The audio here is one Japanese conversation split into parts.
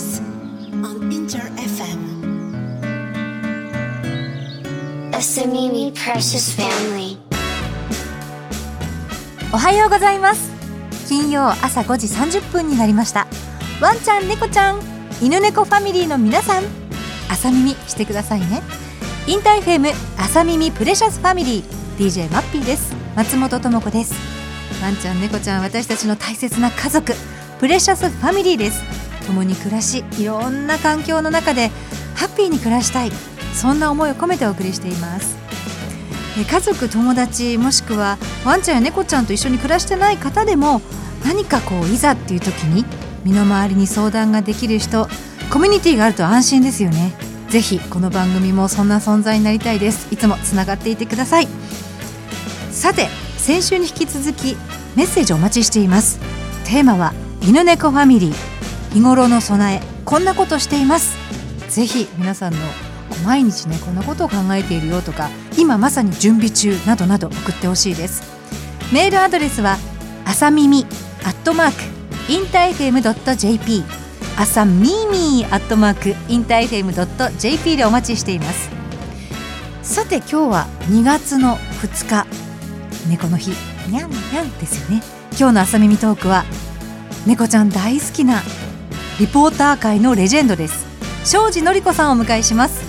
News on Inter FM. Asamimi Precious Family. おはようございます。金曜朝5時30分になりました。ワンちゃん猫ちゃん犬猫ファミリーの皆さん朝耳してくださいね。インター FM 朝耳プレシャスファミリー DJ マッピーです。松本智子です。ワンちゃん猫ちゃん私たちの大切な家族プレシャスファミリーです共に暮らしいろんな環境の中でハッピーに暮らしたい。そんな思いを込めてお送りしています。家族友達もしくはワンちゃんや猫ちゃんと一緒に暮らしてない方でも何かこういざっていう時に身の回りに相談ができる人コミュニティがあると安心ですよね。ぜひこの番組もそんな存在になりたいです。いつもつながっていてください。さて先週に引き続きメッセージをお待ちしています。テーマは犬猫ファミリー。日頃の備えこんなことしています。ぜひ皆さんの毎日ねこんなことを考えているよとか今まさに準備中などなど送ってほしいです。メールアドレスは朝耳アットマークインター FM.jp 朝耳アットマークインター FM.jp でお待ちしています。さて今日は2月の2日。猫の日。にゃんにゃんですよね。今日の朝耳トークは猫ちゃん大好きなリポーター界のレジェンドです。庄司典子さんをお迎えします。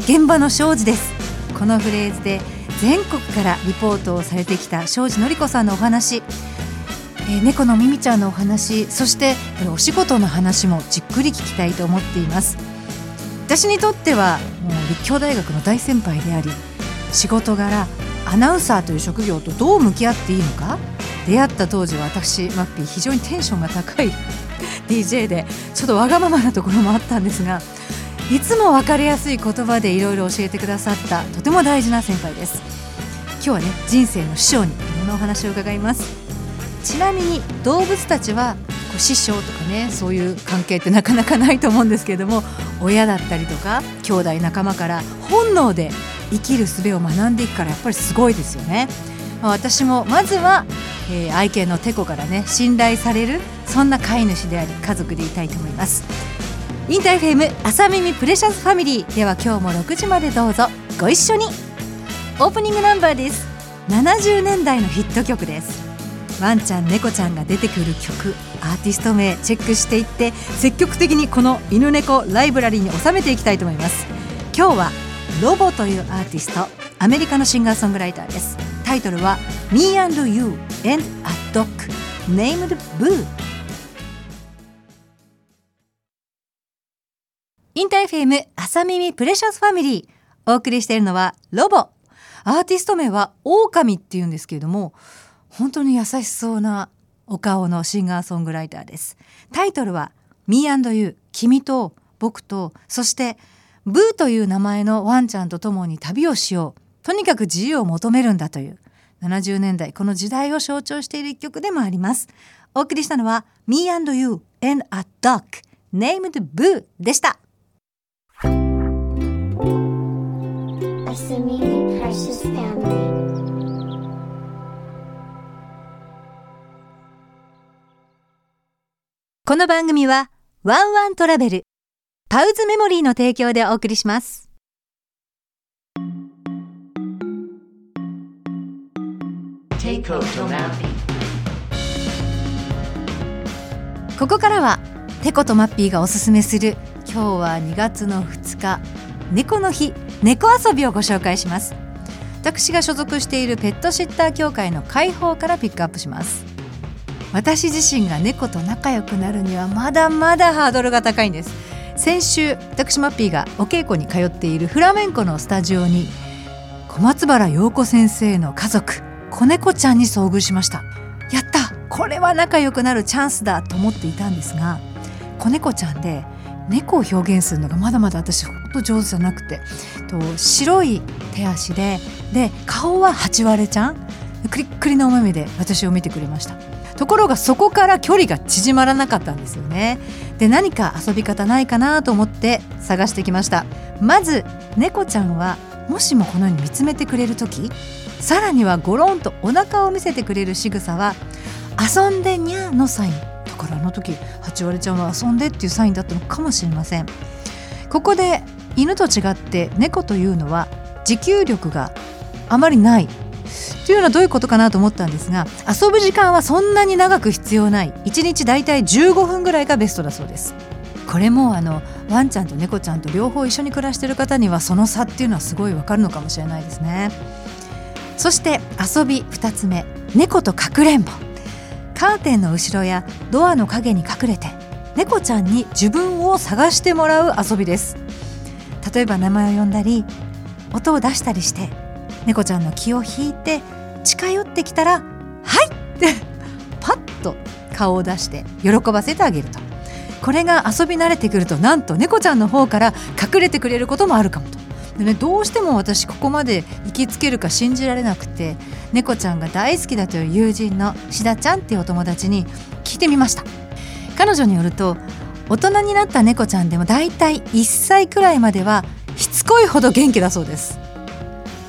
現場の庄司です。このフレーズで全国からリポートをされてきた庄司典子さんのお話、えー、猫のミミちゃんのお話。そしてお仕事の話もじっくり聞きたいと思っています。私にとってはもう立教大学の大先輩であり仕事柄アナウンサーという職業とどう向き合っていいのか？出会った当時は私マッピー非常にテンションが高い DJ でちょっとわがままなところもあったんですがいつも分かりやすい言葉でいろいろ教えてくださったとても大事な先輩です。今日はね人生の師匠にいろんなお話を伺います。ちなみに動物たちはこう師匠とかねそういう関係ってなかなかないと思うんですけれども親だったりとか兄弟仲間から本能で生きる術を学んでいくからやっぱりすごいですよね、まあ、私もまずは、えー、愛犬のテコからね信頼されるそんな飼い主であり家族でいたいと思います。インターフェム朝耳プレシャスファミリーでは今日も6時までどうぞ。ご一緒に。オープニングナンバーです。70年代のヒット曲です。ワンちゃん猫ちゃんが出てくる曲。アーティスト名チェックしていって積極的にこの犬猫ライブラリーに収めていきたいと思います。今日はロボというアーティストアメリカのシンガーソングライターです。タイトルは Me and You and a Dog Named Boo インターフェム朝耳プレシャスファミリーお送りしているのはロボ。アーティスト名は狼っていうんですけれども本当に優しそうなお顔のシンガーソングライターです。タイトルは Me and You 君と僕とそしてブーという名前のワンちゃんと共に旅をしよう。とにかく自由を求めるんだという。70年代この時代を象徴している一曲でもあります。お送りしたのは Me and You and a Dog Named Boo でした。この番組はワンワントラベルパウズメモリーの提供でお送りします。ここからはテコとマッピーがおすすめする今日は2月の2日猫の日猫遊びをご紹介します。私が所属しているペットシッター協会の開放からピックアップします。私自身が猫と仲良くなるにはまだまだハードルが高いんです先週私マッピーがお稽古に通っているフラメンコのスタジオに小松原陽子先生の家族子猫ちゃんに遭遇しました。やったこれは仲良くなるチャンスだと思っていたんですが子猫ちゃんで猫を表現するのがまだまだ私ほんと上手じゃなくてと白い手足でで顔はハチワレちゃんクリックリのお目目で私を見てくれました。ところがそこから距離が縮まらなかったんですよね。で何か遊び方ないかなと思って探してきました。まず猫ちゃんはもしもこのように見つめてくれる時さらにはゴロンとお腹を見せてくれる仕草は遊んでにゃーのサイン。とこからあの時八割ちゃんは遊んでっていうサインだったのかもしれません。ここで犬と違って猫というのは持久力があまりない。というのはどういうことかなと思ったんですが遊ぶ時間はそんなに長く必要ない。1日だいたい15分ぐらいがベストだそうです。これもあのワンちゃんと猫ちゃんと両方一緒に暮らしている方にはその差っていうのはすごいわかるのかもしれないですね。そして遊び2つ目。猫とかくれんぼ。カーテンの後ろやドアの陰に隠れて猫ちゃんに自分を探してもらう遊びです。例えば名前を呼んだり音を出したりして猫ちゃんの気を引いて近寄ってきたら「はい!」ってパッと顔を出して喜ばせてあげるとこれが遊び慣れてくるとなんと猫ちゃんの方から隠れてくれることもあるかもと。でね、どうしても私ここまで行きつけるか信じられなくて猫ちゃんが大好きだという友人のしだちゃんっていうお友達に聞いてみました彼女によると大人になった猫ちゃんでもだいたい1歳くらいまではしつこいほど元気だそうです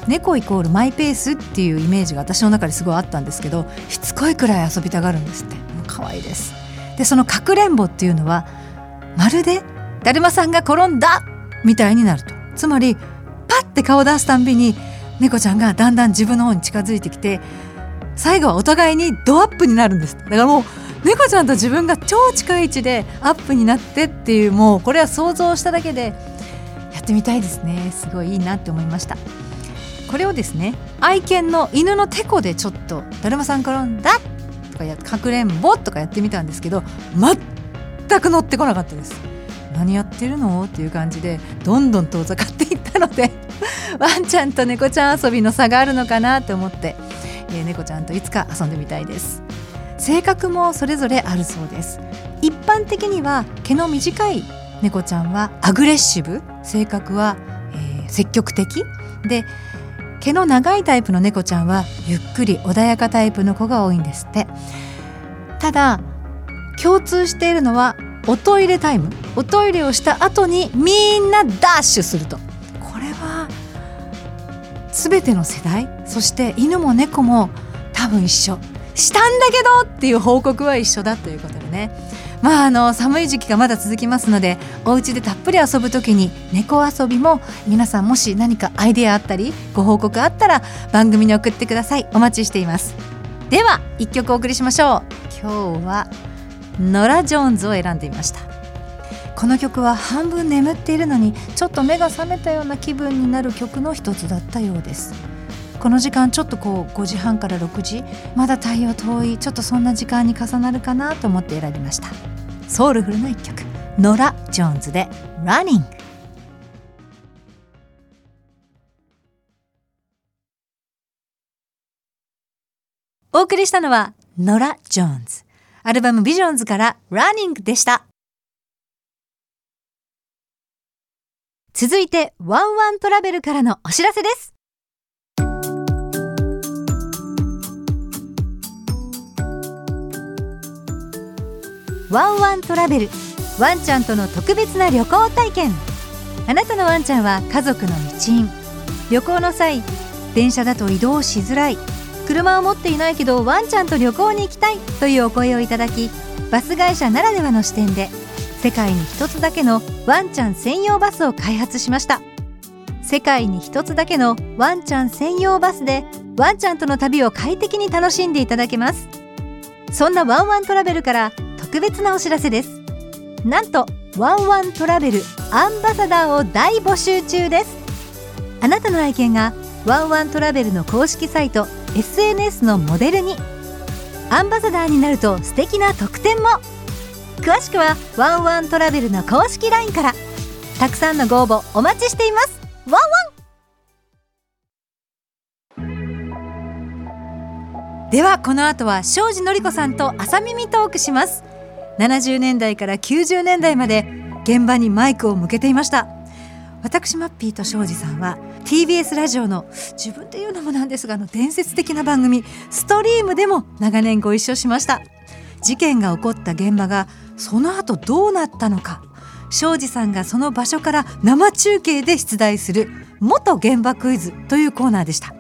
猫イコールマイペースっていうイメージが私の中ですごいあったんですけどしつこいくらい遊びたがるんですって。可愛いです。でそのかくれんぼっていうのはまるでだるまさんが転んだみたいになると。つまりパッて顔を出すたんびに猫ちゃんがだんだん自分の方に近づいてきて最後はお互いにドアップになるんですだからもう猫ちゃんと自分が超近い位置でアップになってっていうもうこれは想像しただけでやってみたいですね。すごいいいなって思いました。これをですね愛犬の犬のテコでちょっと「だるまさん転んだ!」とかやかくれんぼとかやってみたんですけど全く乗ってこなかったです。何やってるの？っていう感じでどんどん遠ざかっていったので ワンちゃんと猫ちゃん遊びの差があるのかなって思って、えー、猫ちゃんといつか遊んでみたいです。性格もそれぞれあるそうです。一般的には毛の短い猫ちゃんはアグレッシブ。性格は、えー、積極的。で毛の長いタイプの猫ちゃんはゆっくり穏やかタイプの子が多いんですって。ただ共通しているのはおトイレタイム。おトイレをした後にみんなダッシュすると。これは全ての世代そして犬も猫も多分一緒。したんだけどっていう報告は一緒だということでね。まああの寒い時期がまだ続きますのでお家でたっぷり遊ぶ時に猫遊びも皆さんもし何かアイデアあったりご報告あったら番組に送ってください。お待ちしています。では一曲お送りしましょう。今日はノラ・ジョーンズを選んでみました。この曲は半分眠っているのにちょっと目が覚めたような気分になる曲の一つだったようです。この時間ちょっとこう5時半から6時まだ太陽遠いちょっとそんな時間に重なるかなと思って選びました。ソウルフルな一曲ノラ・ジョーンズで「Running」お送りしたのはノラ・ジョーンズ。アルバム「ビジョンズから「Running」でした。続いてワンワントラベルからのお知らせです。ワンワントラベル。ワンちゃんとの特別な旅行体験。あなたのワンちゃんは家族の一員。旅行の際電車だと移動しづらい。車を持っていないけどワンちゃんと旅行に行きたい。というお声をいただきバス会社ならではの視点で世界に一つだけのワンちゃん専用バスを開発しました。世界に一つだけのワンちゃん専用バスでワンちゃんとの旅を快適に楽しんでいただけます。そんなワンワントラベルから特別なお知らせです。なんとワンワントラベルアンバサダーを大募集中です。あなたの愛犬がワンワントラベルの公式サイト SNS のモデルにアンバサダーになると素敵な特典も。詳しくはワンワントラベルの公式 LINE から。たくさんのご応募お待ちしています。ワンワン。ではこの後は庄司典子さんと朝耳トークします。70年代から90年代まで現場にマイクを向けていました。私マッピーと庄司さんは TBS ラジオの自分で言うのもなんですがあの伝説的な番組「ストリーム」でも長年ご一緒しました。事件が起こった現場がその後どうなったのか庄司さんがその場所から生中継で出題する元現場クイズというコーナーでした。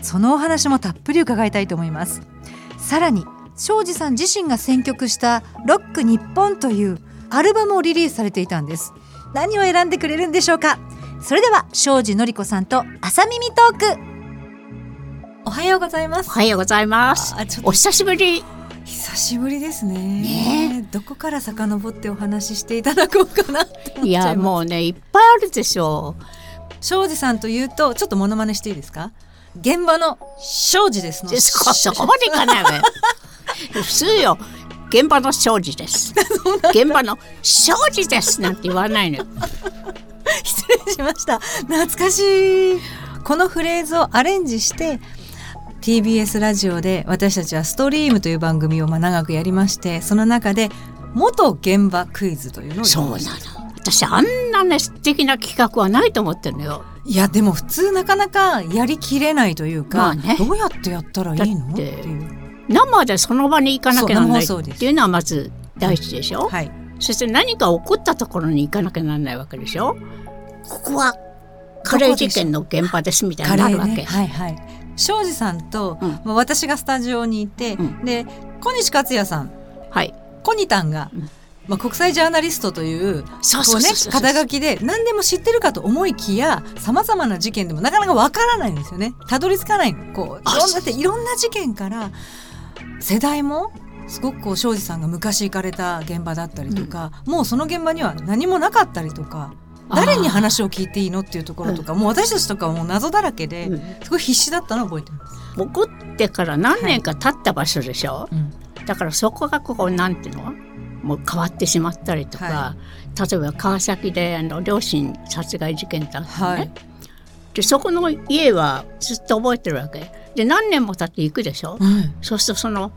そのお話もたっぷり伺いたいと思います。さらに庄司さん自身が選曲した「ロック日本」というアルバムをリリースされていたんです。何を選んでくれるんでしょうか？それでは庄司のり子さんと朝耳トークおはようございます。おはようございます。あちょっと。お久しぶり。久しぶりですね。ね。どこから遡ってお話ししていただこうかなって思っちゃいいます。やもうねいっぱいあるでしょ庄司さんというとちょっとモノマネしていいですか？現場の庄司ですの。そこまでいかないわよ 普通よ。現場の庄司です。現場の庄司ですなんて言わないのよ。失礼しました。懐かしい。このフレーズをアレンジして TBS ラジオで私たちは「ストリーム」という番組をまあ長くやりましてその中で元現場クイズというのをそうなの。私あんなね素敵な企画はないと思ってるのよ。いやでも普通なかなかやりきれないというか、まあね。どうやってやったらいいの？っていう生でその場に行かなきゃならないっていうのはまず第一でしょ、はい。そして何か起こったところに行かなきゃならないわけでしょ？ここはカレー事件の現場ですみたいカになるわけ、はいはい。庄司さんと、うん。まあ私がスタジオにいて、うん。で小西克也さん。はい。コニタンが、うん。まあ、国際ジャーナリストという肩書きで何でも知ってるかと思いきやさまざまな事件でもなかなかわからないんですよね。たどり着かない。のこういあろんなっていろんな事件から世代もすごくこう庄司さんが昔行かれた現場だったりとか、もうその現場には何もなかったりとか誰に話を聞いていいのっていうところとかもう私たちとかはもう謎だらけで、うん。すごい必死だったのを覚えてます。起こってから何年か経った場所でしょ、うん。だからそこがここなんていうの？もう変わってしまったりとか、は例えば川崎であの両親殺害事件だったね、はい。でそこの家はずっと覚えてるわけ？で何年も経って行くでしょ、うんそうするとその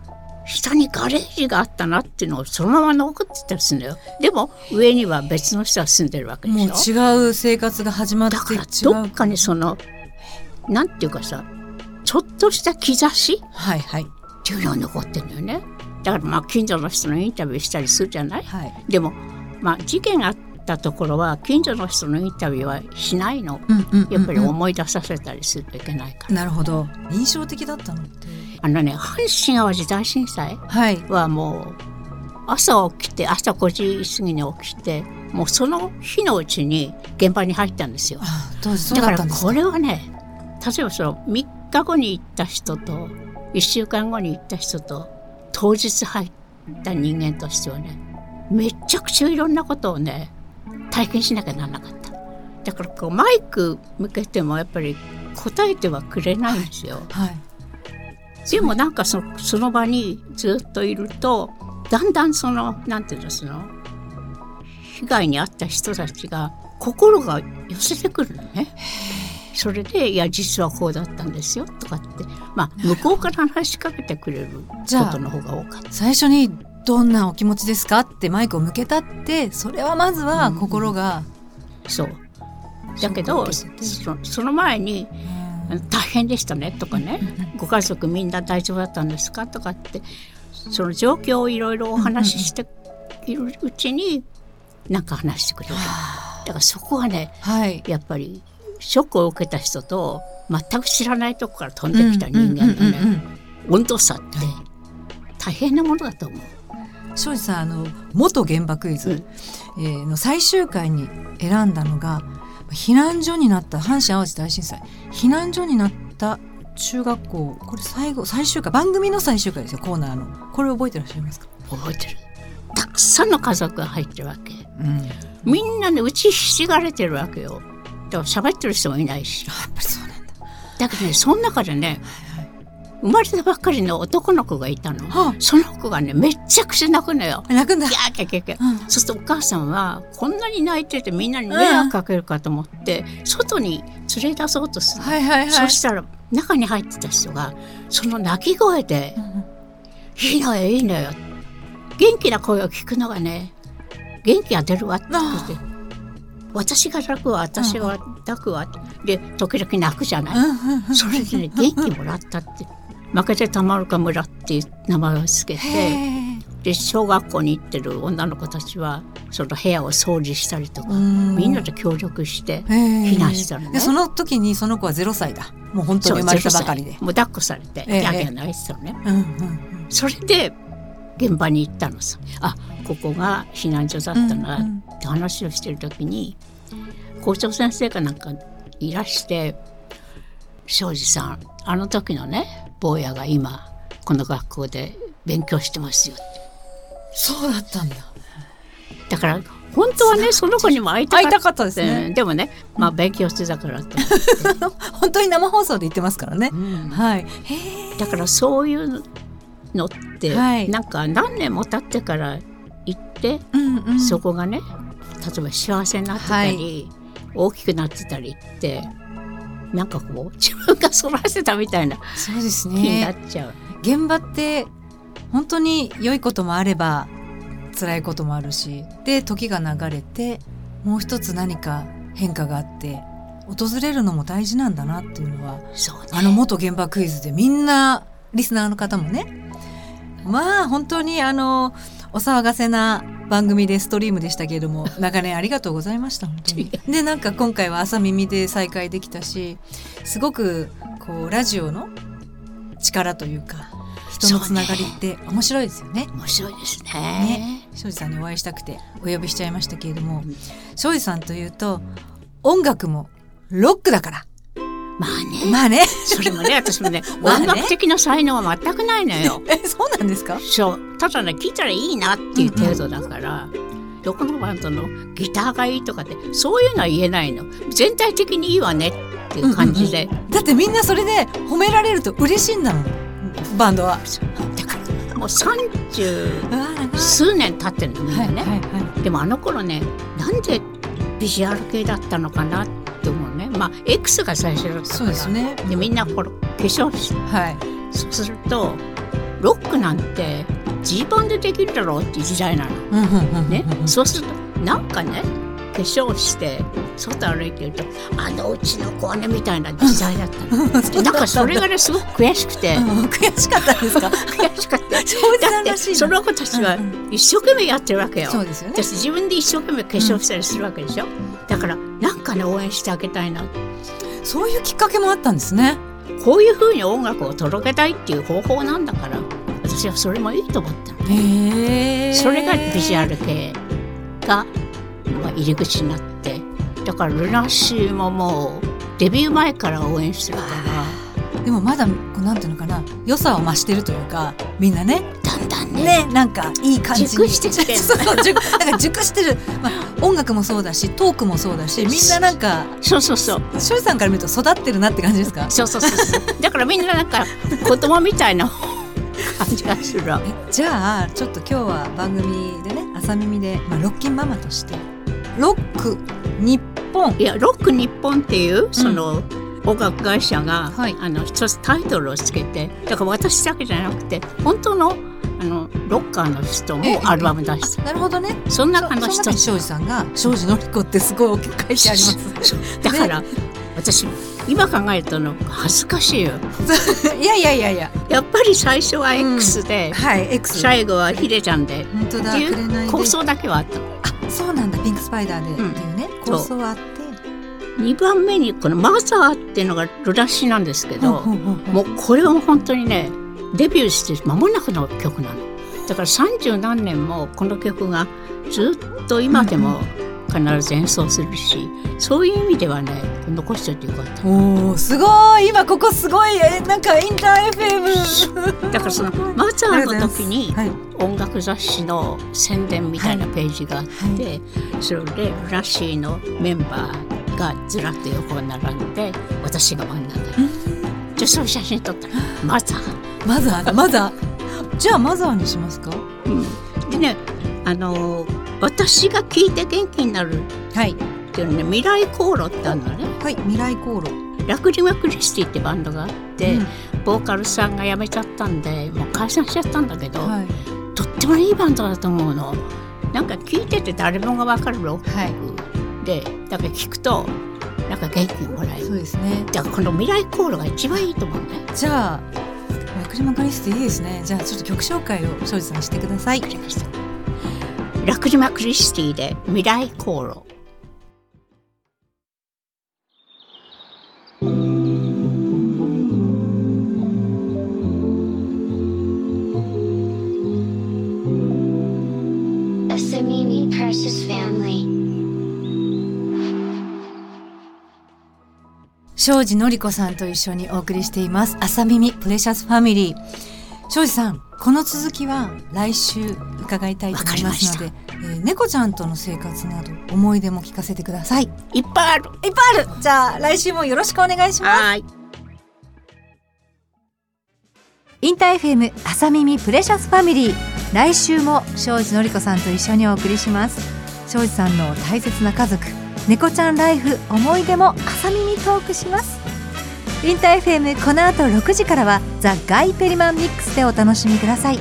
下にガレージがあったなっていうのをそのまま残ってたりするんだよ。でも上には別の人が住んでるわけでもうしょ違う生活が始まってだからどっかにそのなんていうかさちょっとした兆し？はいはい。っていうのが残ってるのよね。だからまあ近所の人のインタビューしたりするじゃない？はい。でもまあ事件があったところは近所の人のインタビューはしないの。やっぱり思い出させたりするといけないから、なるほど。印象的だったのって？あのね阪神・淡路大震災はもう朝起きて朝5時過ぎに起きてもうその日のうちに現場に入ったんですよ。だか？らこれはね例えばその3日後に行った人と1週間後に行った人と当日入った人間としてはねめちゃくちゃいろんなことをね体験しなきゃならなかっただからこうマイク向けてもやっぱり答えてはくれないんですよ、はいでもなんかそその場にずっといるとだんだんそのなんていうのその？被害に遭った人たちが心が寄せてくるのね。それで「いや実はこうだったんですよ」とかってまあ向こうから話しかけてくれることの方が多かった。最初にどんなお気持ちですか？ってマイクを向けたってそれはまずはうん。心が、そう。だけどそその前にうん「大変でしたね」とかね「ご家族みんな大丈夫だったんですか?」とかってその状況をいろいろお話ししているうちになんか話してくれる。だからそこはねはい。やっぱりショックを受けた人と全く知らないとこから飛んできた人間のうんうんうんね温度差って大変なものだと思う。庄司さんあの元原爆クイズ、うん。えーの最終回に選んだのが避難所になった阪神・淡路大震災。避難所になった中学校これ最後最終回番組の最終回ですよコーナーの。これ覚えてらっしゃいますか、覚えてる。たくさんの家族が入ってるわけ。うん、やっみんなねうちひしがれてるわけよ。だから喋ってる人もいないし。ぱりそうなんだ。だけどねその中でね生まれたばっかりの男の子がいたの。はその子がねめっちゃくちゃ泣くのよ。あ泣くんだ。ギャーキャーキャーキャー。うん。そうするとお母さんはこんなに泣いててみんなに迷惑かけるかと思って外に連れ出そうとするの、はいはいはい。そしたら中に入ってた人がその泣き声でうん「いいのよいいのよ」元気な声を聞くのがね元気が出るわって言ってて私が泣くわ私が泣くわで時々泣くじゃない、うんうんうん。それでね元気もらったって負けてたまるか村っていう名前をつけてへで小学校に行ってる女の子たちはその部屋を掃除したりとか、ーみんなで協力して避避難したのね。でその時にその子は0歳だ。もう本当に生まれたばかりで。そう0歳。もう抱っこされてええギャーギャー泣いてたのね、うんうんうん。それで現場に行ったのさ。あここが避難所だったなって話をしてる時に、校長先生がなんかいらして「庄司さんあの時のね坊やが今この学校で勉強してますよ」ってそうだったんだ。だから本当はねその子にも会いたかった。ですね。うん。でもねまあ勉強してたから。って、本当に生放送で言ってますからね、うん。はい。だからそういうのって、はい。なんか何年も経ってから行って、うんうん。そこがね例えば幸せになってたり、大きくなってたりってなんかこう 自分が育てたみたいなそうです気になっねちゃう。現場って本当に良いこともあれば辛いこともあるしで時が流れてもう一つ何か変化があって訪れるのも大事なんだなっていうのはねあの元現場クイズでみんなリスナーの方もねまあ本当にあのお騒がせな番組でストリームでしたけれども 長年ありがとうございました本当に。でなんか今回は朝耳で再会できたしすごくこうラジオの力というか人のつながりって面白いですよね。面白いですね。ね。庄司さんにお会いしたくてお呼びしちゃいましたけれども庄司さんというと音楽もロックだからまあね。まあね。それもね私もね 音楽的な才能は全くないのよ。えそうなんですか？そうただね聞いたらいいなっていう程度だから、どこのバンドのギターがいいとかってそういうのは言えないの。全体的にいいわねっていう感じで、だってみんなそれで褒められると嬉しいんだもんバンドは。だからもう30うわ長い。数年経ってるのみんなね、でもあの頃ねなんでビジュアル系だったのかなってまあ X が最初だったから。そうですね。でみんなこの化粧して。はい。そうするとロックなんてジーパンでできるだろうっていう時代なの。うんうんうんうんね、そうするとなんかね化粧して外歩いてるとあのうちの子はねみたいな時代だったの。んかそれがねすごく悔しくて。うん悔しかったんですか？悔しかった。庄司さだってその子たちはうん。一生懸命やってるわけよ。そうですよね。私自分で一生懸命化粧したりするわけでしょ、だからなんかね応援してあげたいなそういうきっかけもあったんですね。こういうふうに音楽を届けたいっていう方法なんだから私はそれもいいと思った。それがビジュアル系が、まあ、入り口になってだからルナシーももうデビュー前から応援してるからでもまだこうなんていうのかな良さを増してるというかみんなねだんだんね。ねなんかいい感じに。熟してきてる。そうそう熟だから熟してる、まあ、音楽もそうだしトークもそうだしみんななんかそうそうそう。庄司さんから見ると育ってるなって感じですか？そうそうそうそう。だからみんななんか子供みたいな感じがする。えじゃあちょっと今日は番組でね朝耳で、まあ、ロッキンママとしてロック日本。いやロック日本っていうその、音楽会社が、はい。あの一つタイトルをつけてだから私だけじゃなくて本当のあのロッカーの人ええ。もアルバム出して。なるほどね。そのそ中の一つ庄司さんが庄司のり子ってすごい大きく書いてあります。だから、私今考えたの恥ずかしいよ。いやいやいやいや。やっぱり最初は X で、はい X 最後はヒデちゃんで本当だっていう構想だけはあったあそうなんだ。ピンクスパイダーでっていうね、構想はあって2番目にこの「マザー」っていうのがルラシーなんですけど、もうこれは本当にねデビューして間もなくの曲なの。だから三十何年もこの曲がずっと今でも必ず演奏するし、そういう意味ではね残しておいてよかった。おーすごい。今ここすごい。えなんかインター FM だからそのマザーの時にはい。音楽雑誌の宣伝みたいなページがあって、それでラッシーのメンバーがずらっと横に並んで私が真ん中に。じゃあそういう写真撮ったらマザー。マザーだ。マザー。じゃあマザーにしますか？うん、でねあのー私が聴いて元気になるはいっていうのね未来航路ってあるのね。はい未来航路。ラクリマ・クリスティってバンドがあって、うん。ボーカルさんが辞めちゃったんでもう解散しちゃったんだけど、はい。とってもいいバンドだと思うの。なんか聴いてて誰もが分かるロック、はいでだから聴くとなんか元気にもらえる。そうですね。だからこの未来航路が一番いいと思うねじゃあラクリマクリスティいいですね。じゃあちょっと曲紹介を庄司さんしてください。ラクリマ・クリスティで未来航路庄司のり子さんと一緒にお送りしています。朝耳プレシャスファミリー庄司さんこの続きは来週伺いたいと思いますので、えー猫ちゃんとの生活など思い出も聞かせてください。いっいっぱいある。ぱいある。じゃあ来週もよろしくお願いします。はい。インター FM 朝耳プレシャスファミリー来週も庄司のり子さんと一緒にお送りします。庄司さんの大切な家族猫ちゃんライフ思い出も朝耳トークします。インター FM この後6時からはザ・ガイペリマンミックスでお楽しみください。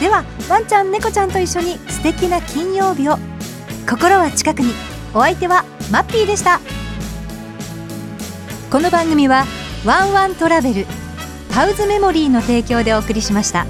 ではワンちゃん猫ちゃんと一緒に素敵な金曜日を。心は近くに。お相手はマッピーでした。この番組はワンワントラベルパウズメモリーの提供でお送りしました。